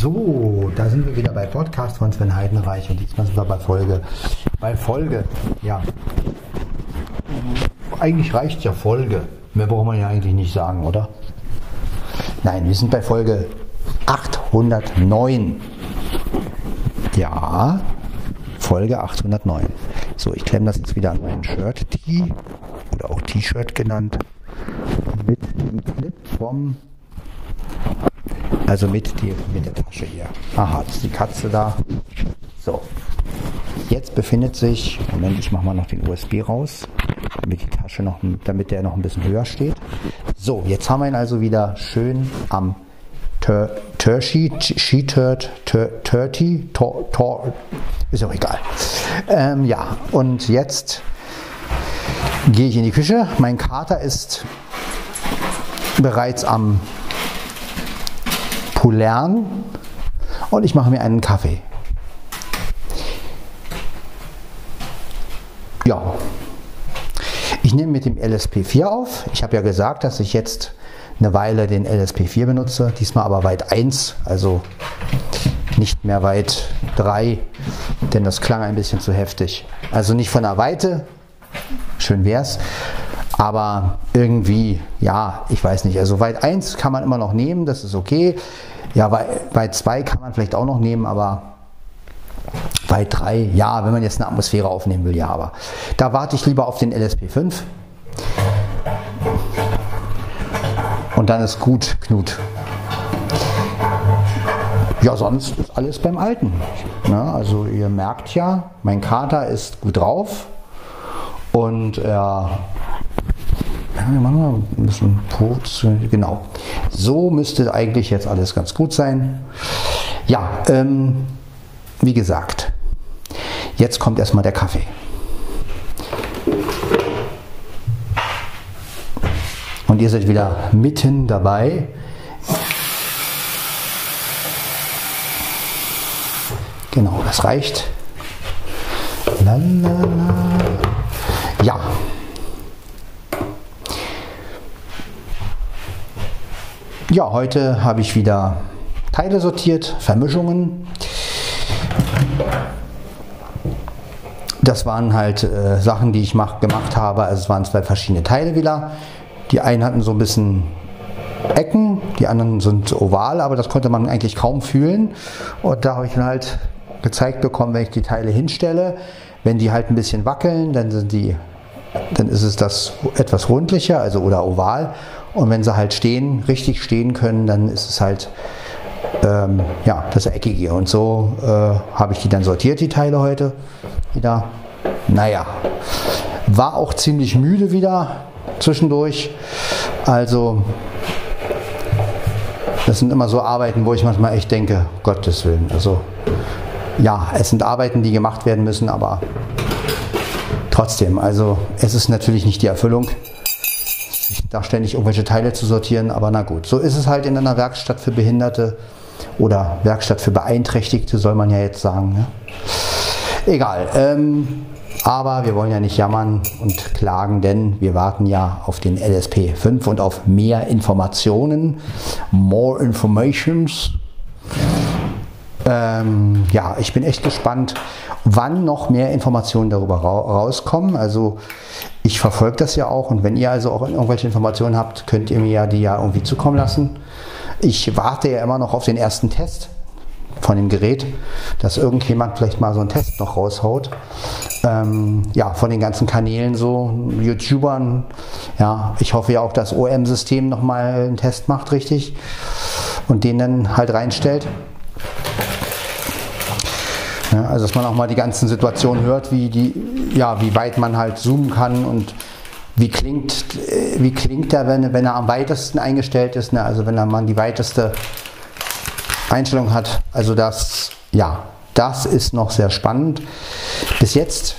So, da sind wir wieder bei Podcast von Sven Heidenreich und diesmal sind wir bei Folge. Bei Folge, ja. Eigentlich reicht ja Folge. Mehr braucht man ja eigentlich nicht sagen, oder? Nein, wir sind bei Folge 809. Ja, Folge 809. So, ich klemme das jetzt wieder an meinen Shirt-Tee oder auch T-Shirt genannt mit dem Clip vom also mit, die, mit der Tasche hier. Aha, ist die Katze da. So. Jetzt befindet sich, Moment, ich mache mal noch den USB raus, damit die Tasche noch, damit der noch ein bisschen höher steht. So, jetzt haben wir ihn also wieder schön am Tershi, She-Turt, Turty, Tor, Tor, ist auch egal. Ähm, ja, und jetzt gehe ich in die Küche. Mein Kater ist bereits am Pulern und ich mache mir einen Kaffee. Ja, ich nehme mit dem LSP4 auf. Ich habe ja gesagt, dass ich jetzt eine Weile den LSP4 benutze, diesmal aber weit 1, also nicht mehr weit 3, denn das klang ein bisschen zu heftig. Also nicht von der Weite, schön wär's, aber irgendwie, ja, ich weiß nicht. Also weit 1 kann man immer noch nehmen, das ist okay. Ja, weit 2 kann man vielleicht auch noch nehmen, aber weit 3, ja, wenn man jetzt eine Atmosphäre aufnehmen will, ja, aber da warte ich lieber auf den LSP5. Und dann ist gut, Knut. Ja, sonst ist alles beim Alten. Ja, also ihr merkt ja, mein Kater ist gut drauf und er wir machen mal ein bisschen Putz. Genau. So müsste eigentlich jetzt alles ganz gut sein. Ja, ähm, wie gesagt, jetzt kommt erstmal der Kaffee. Und ihr seid wieder mitten dabei. Genau, das reicht. Ja, Ja, heute habe ich wieder Teile sortiert, Vermischungen. Das waren halt äh, Sachen, die ich mach, gemacht habe. Also es waren zwei verschiedene Teile wieder. Die einen hatten so ein bisschen Ecken, die anderen sind oval, aber das konnte man eigentlich kaum fühlen. Und da habe ich dann halt gezeigt bekommen, wenn ich die Teile hinstelle, wenn die halt ein bisschen wackeln, dann sind die, dann ist es das etwas rundlicher, also oder oval. Und wenn sie halt stehen, richtig stehen können, dann ist es halt ähm, ja, das Eckige. Und so äh, habe ich die dann sortiert, die Teile heute wieder. Naja, war auch ziemlich müde wieder zwischendurch. Also, das sind immer so Arbeiten, wo ich manchmal echt denke, Gottes Willen. Also, ja, es sind Arbeiten, die gemacht werden müssen, aber trotzdem, also es ist natürlich nicht die Erfüllung da ständig irgendwelche Teile zu sortieren, aber na gut, so ist es halt in einer Werkstatt für Behinderte oder Werkstatt für Beeinträchtigte, soll man ja jetzt sagen. Ne? Egal, ähm, aber wir wollen ja nicht jammern und klagen, denn wir warten ja auf den LSP 5 und auf mehr Informationen, more informations. Ähm, ja, ich bin echt gespannt, wann noch mehr Informationen darüber rauskommen. Also ich verfolge das ja auch und wenn ihr also auch irgendwelche Informationen habt, könnt ihr mir ja die ja irgendwie zukommen lassen. Ich warte ja immer noch auf den ersten Test von dem Gerät, dass irgendjemand vielleicht mal so einen Test noch raushaut. Ähm, ja, von den ganzen Kanälen so, YouTubern. Ja, ich hoffe ja auch, dass OM-System nochmal einen Test macht, richtig. Und den dann halt reinstellt. Ja, also dass man auch mal die ganzen Situationen hört, wie, die, ja, wie weit man halt zoomen kann und wie klingt, äh, wie klingt er, wenn, wenn er am weitesten eingestellt ist, ne? also wenn man die weiteste Einstellung hat. Also das, ja, das ist noch sehr spannend. Bis jetzt,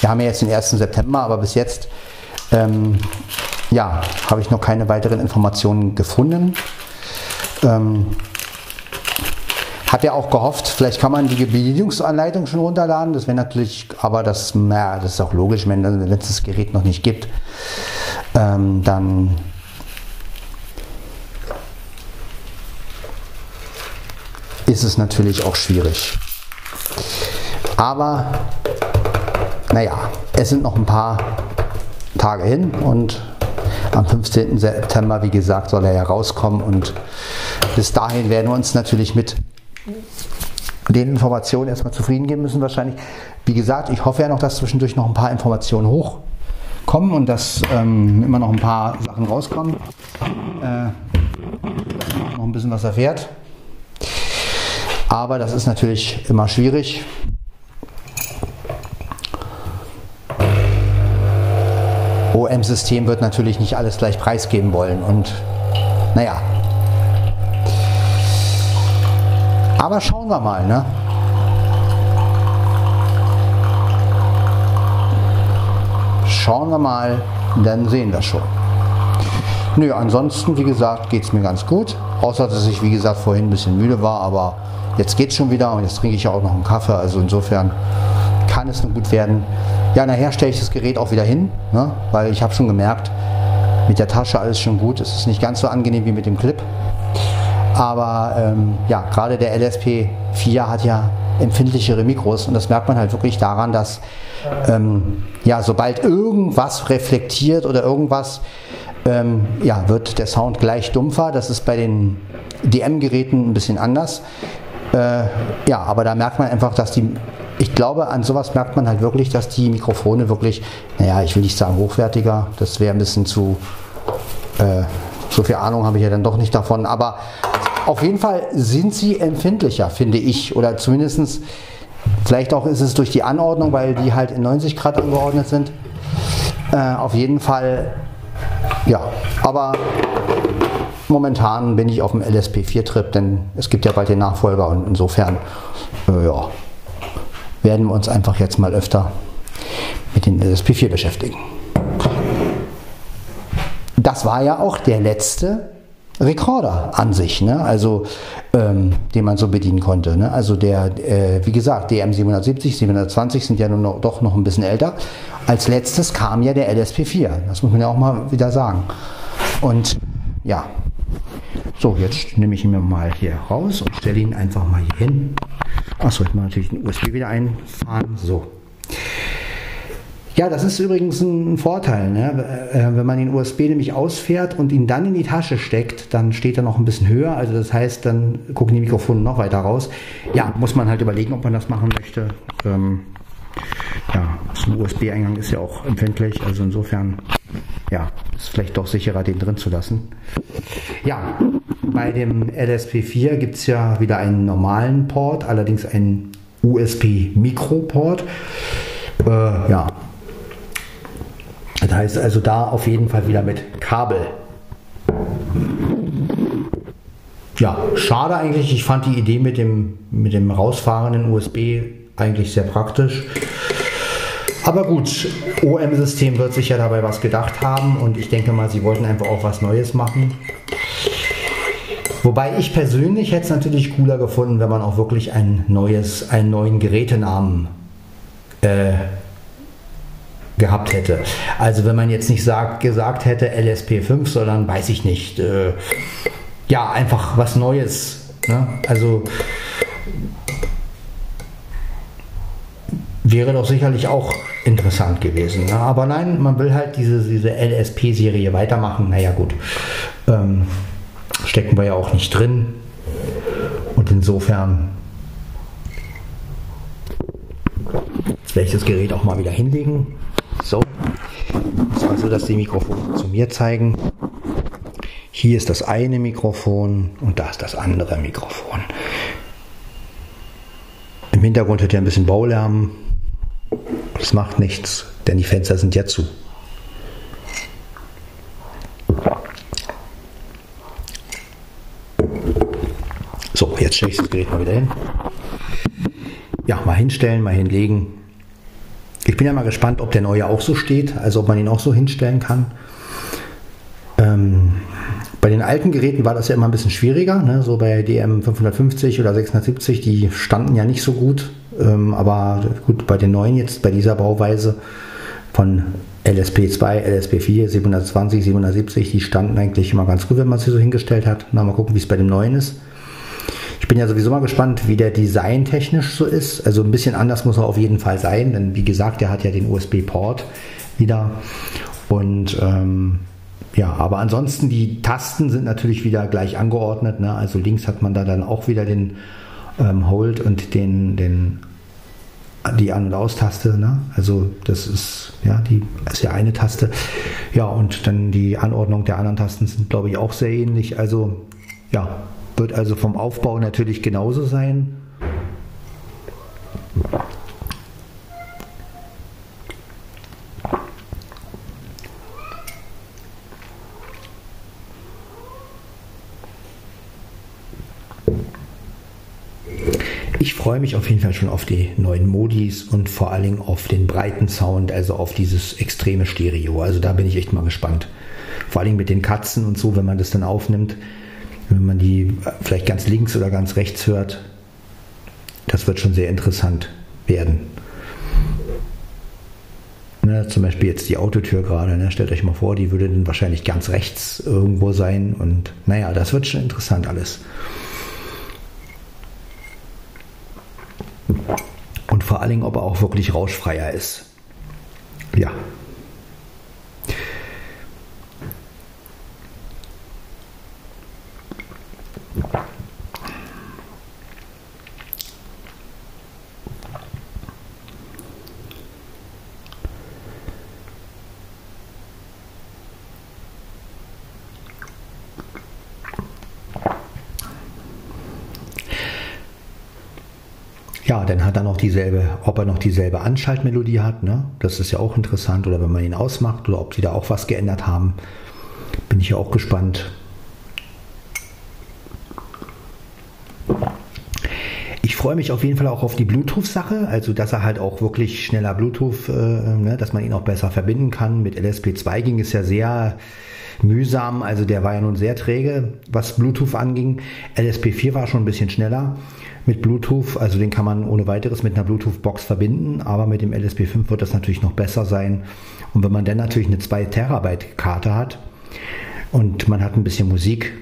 wir haben ja jetzt den 1. September, aber bis jetzt ähm, ja, habe ich noch keine weiteren Informationen gefunden. Ähm, hat ja auch gehofft, vielleicht kann man die Bedienungsanleitung schon runterladen. Das wäre natürlich, aber das, na, das ist auch logisch, wenn, wenn es das Gerät noch nicht gibt, ähm, dann ist es natürlich auch schwierig. Aber naja, es sind noch ein paar Tage hin und am 15. September, wie gesagt, soll er ja rauskommen und bis dahin werden wir uns natürlich mit den Informationen erstmal zufrieden geben müssen wahrscheinlich. Wie gesagt, ich hoffe ja noch, dass zwischendurch noch ein paar Informationen hochkommen und dass ähm, immer noch ein paar Sachen rauskommen. Äh, noch ein bisschen was erfährt. Aber das ist natürlich immer schwierig. OM-System wird natürlich nicht alles gleich preisgeben wollen und naja. Aber schauen wir mal, ne? Schauen wir mal, dann sehen wir schon. Nö, ansonsten, wie gesagt, geht es mir ganz gut. Außer, dass ich, wie gesagt, vorhin ein bisschen müde war, aber jetzt geht es schon wieder und jetzt trinke ich auch noch einen Kaffee. Also insofern kann es nur gut werden. Ja, nachher stelle ich das Gerät auch wieder hin, ne? weil ich habe schon gemerkt, mit der Tasche alles schon gut. Es ist nicht ganz so angenehm wie mit dem Clip. Aber ähm, ja, gerade der LSP4 hat ja empfindlichere Mikros und das merkt man halt wirklich daran, dass ähm, ja, sobald irgendwas reflektiert oder irgendwas, ähm, ja, wird der Sound gleich dumpfer. Das ist bei den DM-Geräten ein bisschen anders. Äh, ja, aber da merkt man einfach, dass die ich glaube, an sowas merkt man halt wirklich, dass die Mikrofone wirklich, naja, ich will nicht sagen hochwertiger, das wäre ein bisschen zu, äh, so viel Ahnung habe ich ja dann doch nicht davon, aber auf jeden Fall sind sie empfindlicher, finde ich, oder zumindest, vielleicht auch ist es durch die Anordnung, weil die halt in 90 Grad angeordnet sind. Äh, auf jeden Fall, ja, aber momentan bin ich auf dem LSP4-Trip, denn es gibt ja bald den Nachfolger und insofern, äh, ja, werden wir uns einfach jetzt mal öfter mit den LSP4 beschäftigen. Das war ja auch der letzte Rekorder an sich, ne? also ähm, den man so bedienen konnte. Ne? Also der, äh, wie gesagt, DM 770, 720 sind ja nur noch, doch noch ein bisschen älter. Als letztes kam ja der LSP4, das muss man ja auch mal wieder sagen. Und ja, so, jetzt nehme ich ihn mir mal hier raus und stelle ihn einfach mal hier hin. Achso, ich mache natürlich den USB wieder einfahren. So. Ja, das ist übrigens ein Vorteil. Ne? Äh, wenn man den USB nämlich ausfährt und ihn dann in die Tasche steckt, dann steht er noch ein bisschen höher. Also das heißt, dann gucken die Mikrofone noch weiter raus. Ja, muss man halt überlegen, ob man das machen möchte. Ähm, ja, so ein USB-Eingang ist ja auch empfindlich. Also insofern, ja, ist vielleicht doch sicherer, den drin zu lassen. Ja, bei dem LSP4 gibt es ja wieder einen normalen Port, allerdings einen USB-Mikroport. Äh, ja. Das heißt also da auf jeden Fall wieder mit Kabel. Ja, schade eigentlich. Ich fand die Idee mit dem, mit dem rausfahrenden USB eigentlich sehr praktisch. Aber gut, OM-System wird sich ja dabei was gedacht haben und ich denke mal, sie wollten einfach auch was Neues machen. Wobei ich persönlich hätte es natürlich cooler gefunden, wenn man auch wirklich ein neues, einen neuen Gerätenamen äh, gehabt hätte. Also wenn man jetzt nicht sagt, gesagt hätte LSP5, sondern weiß ich nicht, äh, ja, einfach was Neues. Ne? Also wäre doch sicherlich auch interessant gewesen. Ne? Aber nein, man will halt diese, diese LSP-Serie weitermachen. Naja gut. Ähm, stecken wir ja auch nicht drin. Und insofern das Gerät auch mal wieder hinlegen. So, das war so, dass die Mikrofone zu mir zeigen. Hier ist das eine Mikrofon und da ist das andere Mikrofon. Im Hintergrund hört ihr ein bisschen Baulärm. Das macht nichts, denn die Fenster sind ja zu. So, jetzt stelle ich das Gerät mal wieder hin. Ja, mal hinstellen, mal hinlegen. Ich bin ja mal gespannt, ob der neue auch so steht, also ob man ihn auch so hinstellen kann. Ähm, bei den alten Geräten war das ja immer ein bisschen schwieriger, ne? so bei DM 550 oder 670, die standen ja nicht so gut. Ähm, aber gut, bei den neuen jetzt, bei dieser Bauweise von LSP2, LSP4, 720, 770, die standen eigentlich immer ganz gut, wenn man sie so hingestellt hat. Na, mal gucken, wie es bei dem neuen ist Ich bin ja sowieso mal gespannt, wie der Design technisch so ist. Also ein bisschen anders muss er auf jeden Fall sein, denn wie gesagt, der hat ja den USB-Port wieder. Und ähm, ja, aber ansonsten die Tasten sind natürlich wieder gleich angeordnet. Ne? Also links hat man da dann auch wieder den ähm, Hold und den, den die An- und Aus-Taste. Ne? Also das ist ja die ist ja eine Taste. Ja, und dann die Anordnung der anderen Tasten sind, glaube ich, auch sehr ähnlich. Also ja, wird also vom Aufbau natürlich genauso sein. Ich freue mich auf jeden Fall schon auf die neuen Modis und vor allen Dingen auf den breiten Sound, also auf dieses extreme Stereo. Also da bin ich echt mal gespannt. Vor allen Dingen mit den Katzen und so, wenn man das dann aufnimmt, wenn man die vielleicht ganz links oder ganz rechts hört. Das wird schon sehr interessant werden. Ne, zum Beispiel jetzt die Autotür gerade, ne, stellt euch mal vor, die würde dann wahrscheinlich ganz rechts irgendwo sein und naja, das wird schon interessant alles. Und vor allen Dingen, ob er auch wirklich rauschfreier ist. Ja. Ja, dann hat er noch dieselbe, ob er noch dieselbe Anschaltmelodie hat, ne? Das ist ja auch interessant. Oder wenn man ihn ausmacht oder ob sie da auch was geändert haben. Bin ich ja auch gespannt. Ich freue mich auf jeden Fall auch auf die Bluetooth-Sache, also dass er halt auch wirklich schneller Bluetooth, äh, ne, dass man ihn auch besser verbinden kann. Mit LSP2 ging es ja sehr mühsam, also der war ja nun sehr träge, was Bluetooth anging. LSP4 war schon ein bisschen schneller mit Bluetooth, also den kann man ohne weiteres mit einer Bluetooth-Box verbinden, aber mit dem LSP5 wird das natürlich noch besser sein. Und wenn man dann natürlich eine 2 Terabyte Karte hat und man hat ein bisschen Musik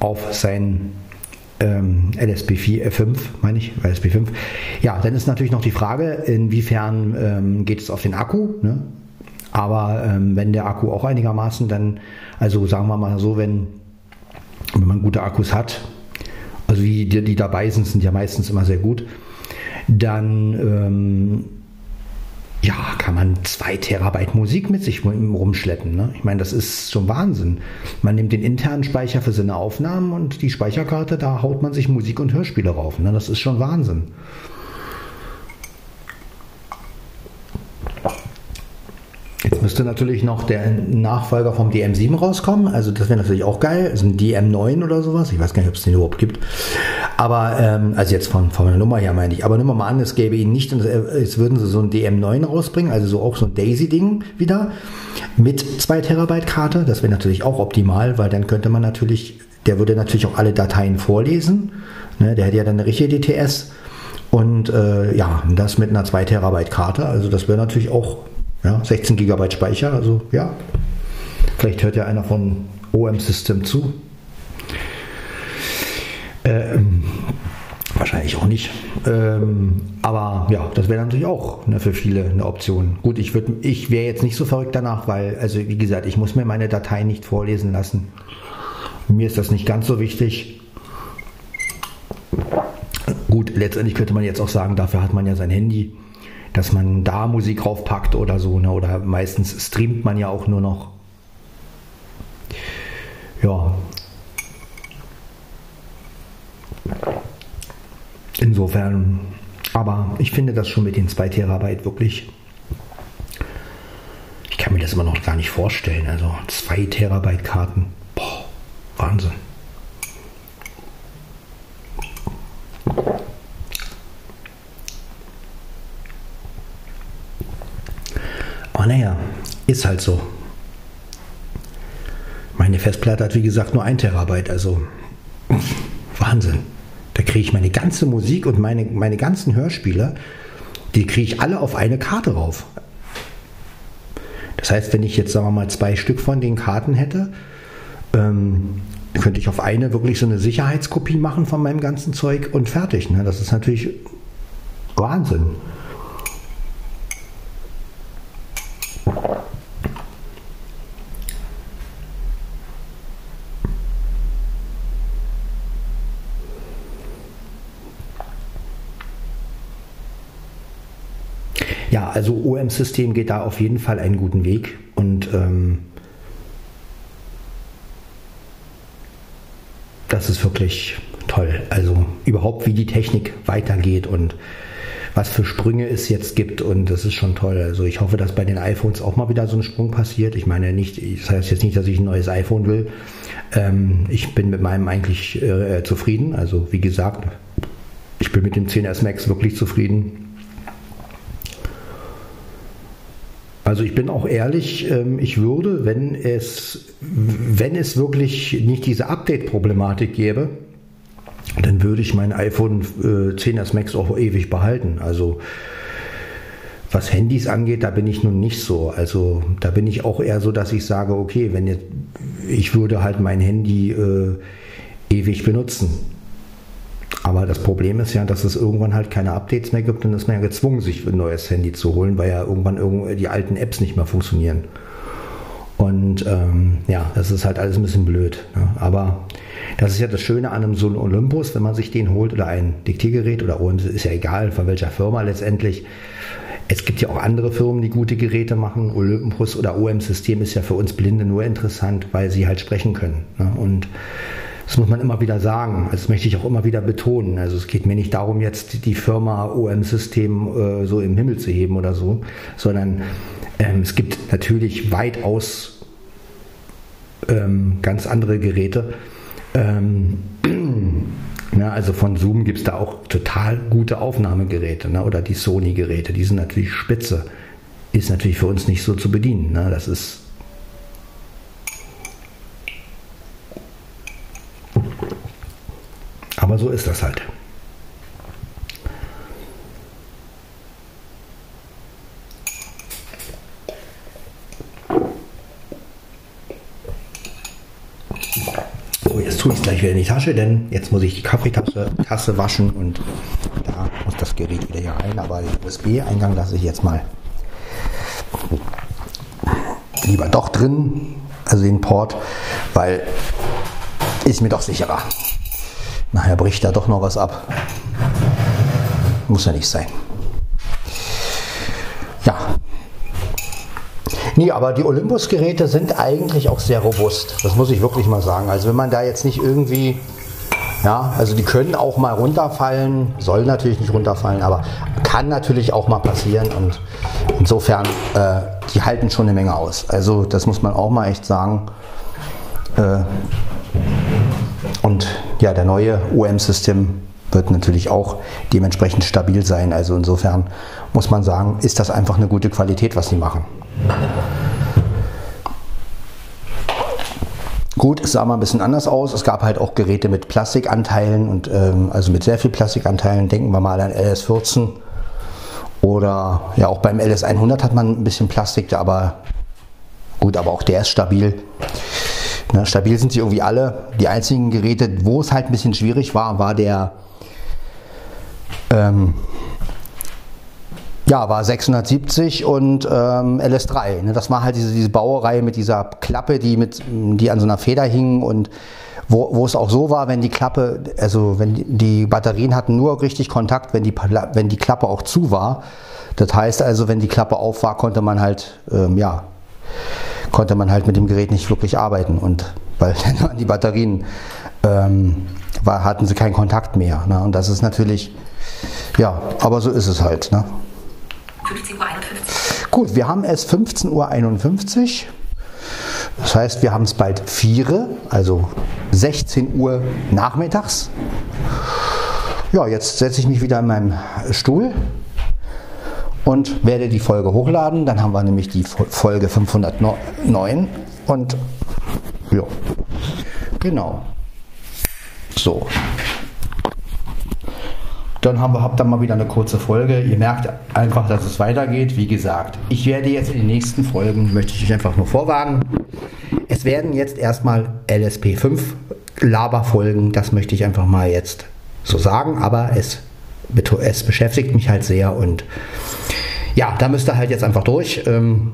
auf sein ähm, LSP4, äh, 5, meine ich, LSP5. Ja, dann ist natürlich noch die Frage, inwiefern ähm, geht es auf den Akku. Ne? Aber ähm, wenn der Akku auch einigermaßen dann, also sagen wir mal so, wenn, wenn man gute Akkus hat, also die, die, die dabei sind, sind ja meistens immer sehr gut, dann ähm, ja, kann man zwei Terabyte Musik mit sich rumschleppen. Ne? Ich meine, das ist schon Wahnsinn. Man nimmt den internen Speicher für seine Aufnahmen und die Speicherkarte, da haut man sich Musik und Hörspiele rauf. Ne? Das ist schon Wahnsinn. Jetzt müsste natürlich noch der Nachfolger vom DM7 rauskommen. Also das wäre natürlich auch geil. Also ein DM9 oder sowas. Ich weiß gar nicht, ob es den überhaupt gibt. Aber, ähm, also jetzt von, von der Nummer her meine ich. Aber nehmen wir mal an, es gäbe ihn nicht. Und es würden sie so ein DM9 rausbringen. Also so auch so ein Daisy-Ding wieder. Mit 2 Terabyte Karte. Das wäre natürlich auch optimal, weil dann könnte man natürlich, der würde natürlich auch alle Dateien vorlesen. Ne, der hätte ja dann eine richtige DTS. Und äh, ja, das mit einer 2 Terabyte Karte. Also das wäre natürlich auch ja, 16 GB Speicher, also ja. Vielleicht hört ja einer von OM System zu. Ähm, wahrscheinlich auch nicht. Ähm, aber ja, das wäre natürlich auch ne, für viele eine Option. Gut, ich, ich wäre jetzt nicht so verrückt danach, weil, also wie gesagt, ich muss mir meine Dateien nicht vorlesen lassen. Mir ist das nicht ganz so wichtig. Gut, letztendlich könnte man jetzt auch sagen, dafür hat man ja sein Handy dass man da Musik raufpackt oder so. Ne? Oder meistens streamt man ja auch nur noch. Ja. Insofern, aber ich finde das schon mit den 2 Terabyte wirklich. Ich kann mir das immer noch gar nicht vorstellen. Also 2 Terabyte Karten. Boah, Wahnsinn. Aber naja, ist halt so. Meine Festplatte hat wie gesagt nur ein Terabyte, also Wahnsinn. Da kriege ich meine ganze Musik und meine, meine ganzen Hörspiele, die kriege ich alle auf eine Karte rauf. Das heißt, wenn ich jetzt, sagen wir mal, zwei Stück von den Karten hätte, ähm, könnte ich auf eine wirklich so eine Sicherheitskopie machen von meinem ganzen Zeug und fertig. Ne? Das ist natürlich Wahnsinn. Ja, also OM-System geht da auf jeden Fall einen guten Weg und ähm, das ist wirklich toll. Also überhaupt, wie die Technik weitergeht und was für Sprünge es jetzt gibt und das ist schon toll. Also ich hoffe, dass bei den iPhones auch mal wieder so ein Sprung passiert. Ich meine nicht, das heißt jetzt nicht, dass ich ein neues iPhone will. Ähm, ich bin mit meinem eigentlich äh, zufrieden. Also wie gesagt, ich bin mit dem 10s Max wirklich zufrieden. Also ich bin auch ehrlich, ähm, ich würde, wenn es, wenn es wirklich nicht diese Update-Problematik gäbe, dann würde ich mein iPhone 10s äh, Max auch ewig behalten. Also was Handys angeht, da bin ich nun nicht so. Also da bin ich auch eher so, dass ich sage, okay, wenn jetzt, ich würde halt mein Handy äh, ewig benutzen. Aber das Problem ist ja, dass es irgendwann halt keine Updates mehr gibt und ist man ja gezwungen, sich ein neues Handy zu holen, weil ja irgendwann die alten Apps nicht mehr funktionieren. Und ähm, ja, das ist halt alles ein bisschen blöd. Ne? Aber das ist ja das Schöne an einem so einem Olympus, wenn man sich den holt oder ein Diktiergerät oder OMS, ist ja egal von welcher Firma letztendlich. Es gibt ja auch andere Firmen, die gute Geräte machen. Olympus oder OM-System ist ja für uns Blinde nur interessant, weil sie halt sprechen können. Ne? Und das muss man immer wieder sagen. Das möchte ich auch immer wieder betonen. Also es geht mir nicht darum, jetzt die Firma OM-System äh, so im Himmel zu heben oder so, sondern ähm, es gibt natürlich weitaus ähm, ganz andere Geräte. Ähm, ja, also von Zoom gibt es da auch total gute Aufnahmegeräte ne? oder die Sony-Geräte, die sind natürlich spitze. Ist natürlich für uns nicht so zu bedienen. Ne? Das ist so ist das halt. So, jetzt tue ich es gleich wieder in die Tasche, denn jetzt muss ich die Kaffeetasse Tasse waschen und da muss das Gerät wieder hier rein. Aber den USB-Eingang lasse ich jetzt mal lieber doch drin, also den Port, weil ist mir doch sicherer. Nachher bricht da doch noch was ab. Muss ja nicht sein. Ja. Nee, aber die Olympus-Geräte sind eigentlich auch sehr robust. Das muss ich wirklich mal sagen. Also wenn man da jetzt nicht irgendwie, ja, also die können auch mal runterfallen, soll natürlich nicht runterfallen, aber kann natürlich auch mal passieren. Und insofern, äh, die halten schon eine Menge aus. Also das muss man auch mal echt sagen. Äh, und ja, der neue OM-System wird natürlich auch dementsprechend stabil sein. Also insofern muss man sagen, ist das einfach eine gute Qualität, was sie machen. Gut, es sah mal ein bisschen anders aus. Es gab halt auch Geräte mit Plastikanteilen und ähm, also mit sehr viel Plastikanteilen. Denken wir mal an LS14 oder ja auch beim LS100 hat man ein bisschen Plastik, aber gut, aber auch der ist stabil. Ne, stabil sind sie irgendwie alle. Die einzigen Geräte, wo es halt ein bisschen schwierig war, war der ähm, ja, war 670 und ähm, LS3. Ne? Das war halt diese, diese Baureihe mit dieser Klappe, die, mit, die an so einer Feder hing und wo, wo es auch so war, wenn die Klappe, also wenn die, die Batterien hatten nur richtig Kontakt, wenn die, wenn die Klappe auch zu war. Das heißt also, wenn die Klappe auf war, konnte man halt, ähm, ja, konnte man halt mit dem Gerät nicht wirklich arbeiten. Und weil dann die Batterien ähm, war, hatten sie keinen Kontakt mehr. Ne? Und das ist natürlich, ja, aber so ist es halt. Ne? 15.51 Uhr. Gut, wir haben es 15.51 Uhr. Das heißt, wir haben es bald 4, also 16 Uhr nachmittags. Ja, jetzt setze ich mich wieder in meinem Stuhl und werde die Folge hochladen. Dann haben wir nämlich die Folge 509 und ja, genau. So. Dann haben wir, habt ihr mal wieder eine kurze Folge. Ihr merkt einfach, dass es weitergeht. Wie gesagt, ich werde jetzt in den nächsten Folgen, möchte ich euch einfach nur vorwarnen, es werden jetzt erstmal LSP5 Laberfolgen, das möchte ich einfach mal jetzt so sagen, aber es, es beschäftigt mich halt sehr und ja, da müsst ihr halt jetzt einfach durch, ähm,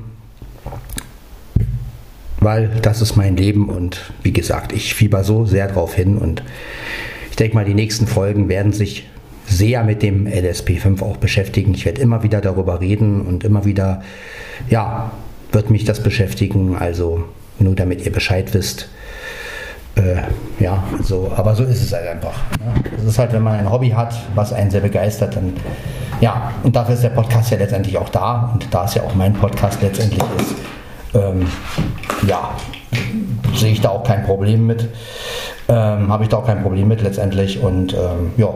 weil das ist mein Leben und wie gesagt, ich fieber so sehr drauf hin und ich denke mal, die nächsten Folgen werden sich sehr mit dem LSP5 auch beschäftigen. Ich werde immer wieder darüber reden und immer wieder, ja, wird mich das beschäftigen. Also nur damit ihr Bescheid wisst. Äh, ja, so, aber so ist es halt einfach. Ne? Es ist halt, wenn man ein Hobby hat, was einen sehr begeistert, dann ja, und dafür ist der Podcast ja letztendlich auch da und da es ja auch mein Podcast letztendlich ist, ähm, ja, sehe ich da auch kein Problem mit. Ähm, Habe ich da auch kein Problem mit letztendlich und ähm, ja,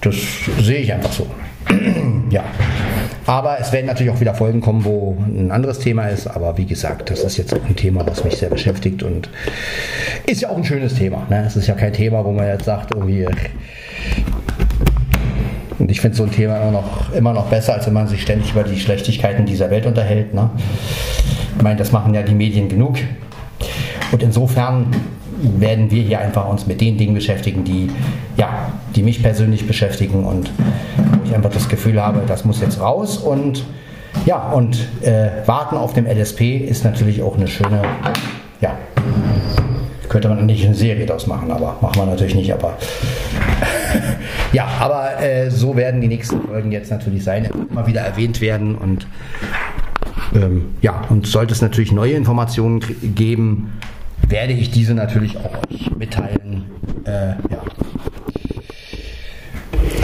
das sehe ich einfach so. ja. Aber es werden natürlich auch wieder Folgen kommen, wo ein anderes Thema ist. Aber wie gesagt, das ist jetzt auch ein Thema, was mich sehr beschäftigt und ist ja auch ein schönes Thema. Ne? Es ist ja kein Thema, wo man jetzt sagt, irgendwie. Und ich finde so ein Thema immer noch, immer noch besser, als wenn man sich ständig über die Schlechtigkeiten dieser Welt unterhält. Ne? Ich meine, das machen ja die Medien genug. Und insofern werden wir hier einfach uns mit den Dingen beschäftigen, die, ja, die mich persönlich beschäftigen und wo ich einfach das Gefühl habe, das muss jetzt raus und ja, und äh, warten auf dem LSP ist natürlich auch eine schöne, ja, könnte man nicht eine Serie daraus machen, aber machen wir natürlich nicht, aber ja, aber äh, so werden die nächsten Folgen jetzt natürlich sein, immer wieder erwähnt werden und ähm, ja, und sollte es natürlich neue Informationen geben, werde ich diese natürlich auch euch mitteilen. Äh, ja.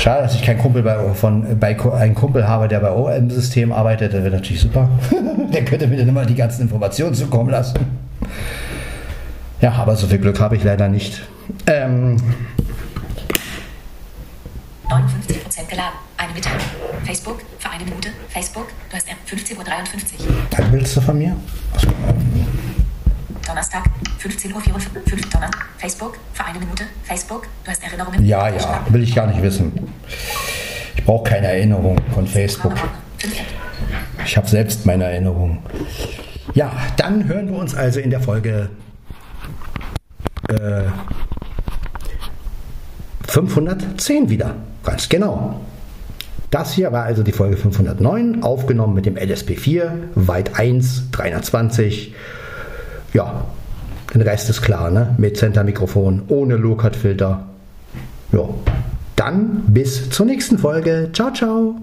Schade, dass ich keinen Kumpel bei, von, bei einen Kumpel habe, der bei OM-System arbeitet. Der wäre natürlich super. der könnte mir dann immer die ganzen Informationen zukommen lassen. Ja, aber so viel Glück habe ich leider nicht. Ähm, 59% geladen. Eine Mitteilung. Facebook für eine Minute. Facebook, du hast 15.53 Uhr. Was willst du von mir? Donnerstag, 15.54 Uhr, Donner, Facebook, für eine Minute, Facebook, du hast Erinnerungen. Ja, ja, will ich gar nicht wissen. Ich brauche keine Erinnerung von Facebook. Ich habe selbst meine Erinnerungen. Ja, dann hören wir uns also in der Folge äh, 510 wieder. Ganz genau. Das hier war also die Folge 509, aufgenommen mit dem LSP4, Weit 1, 320 ja, der Rest ist klar, ne? Mit Center-Mikrofon, ohne Low-Cut-Filter. Ja. Dann bis zur nächsten Folge. Ciao, ciao.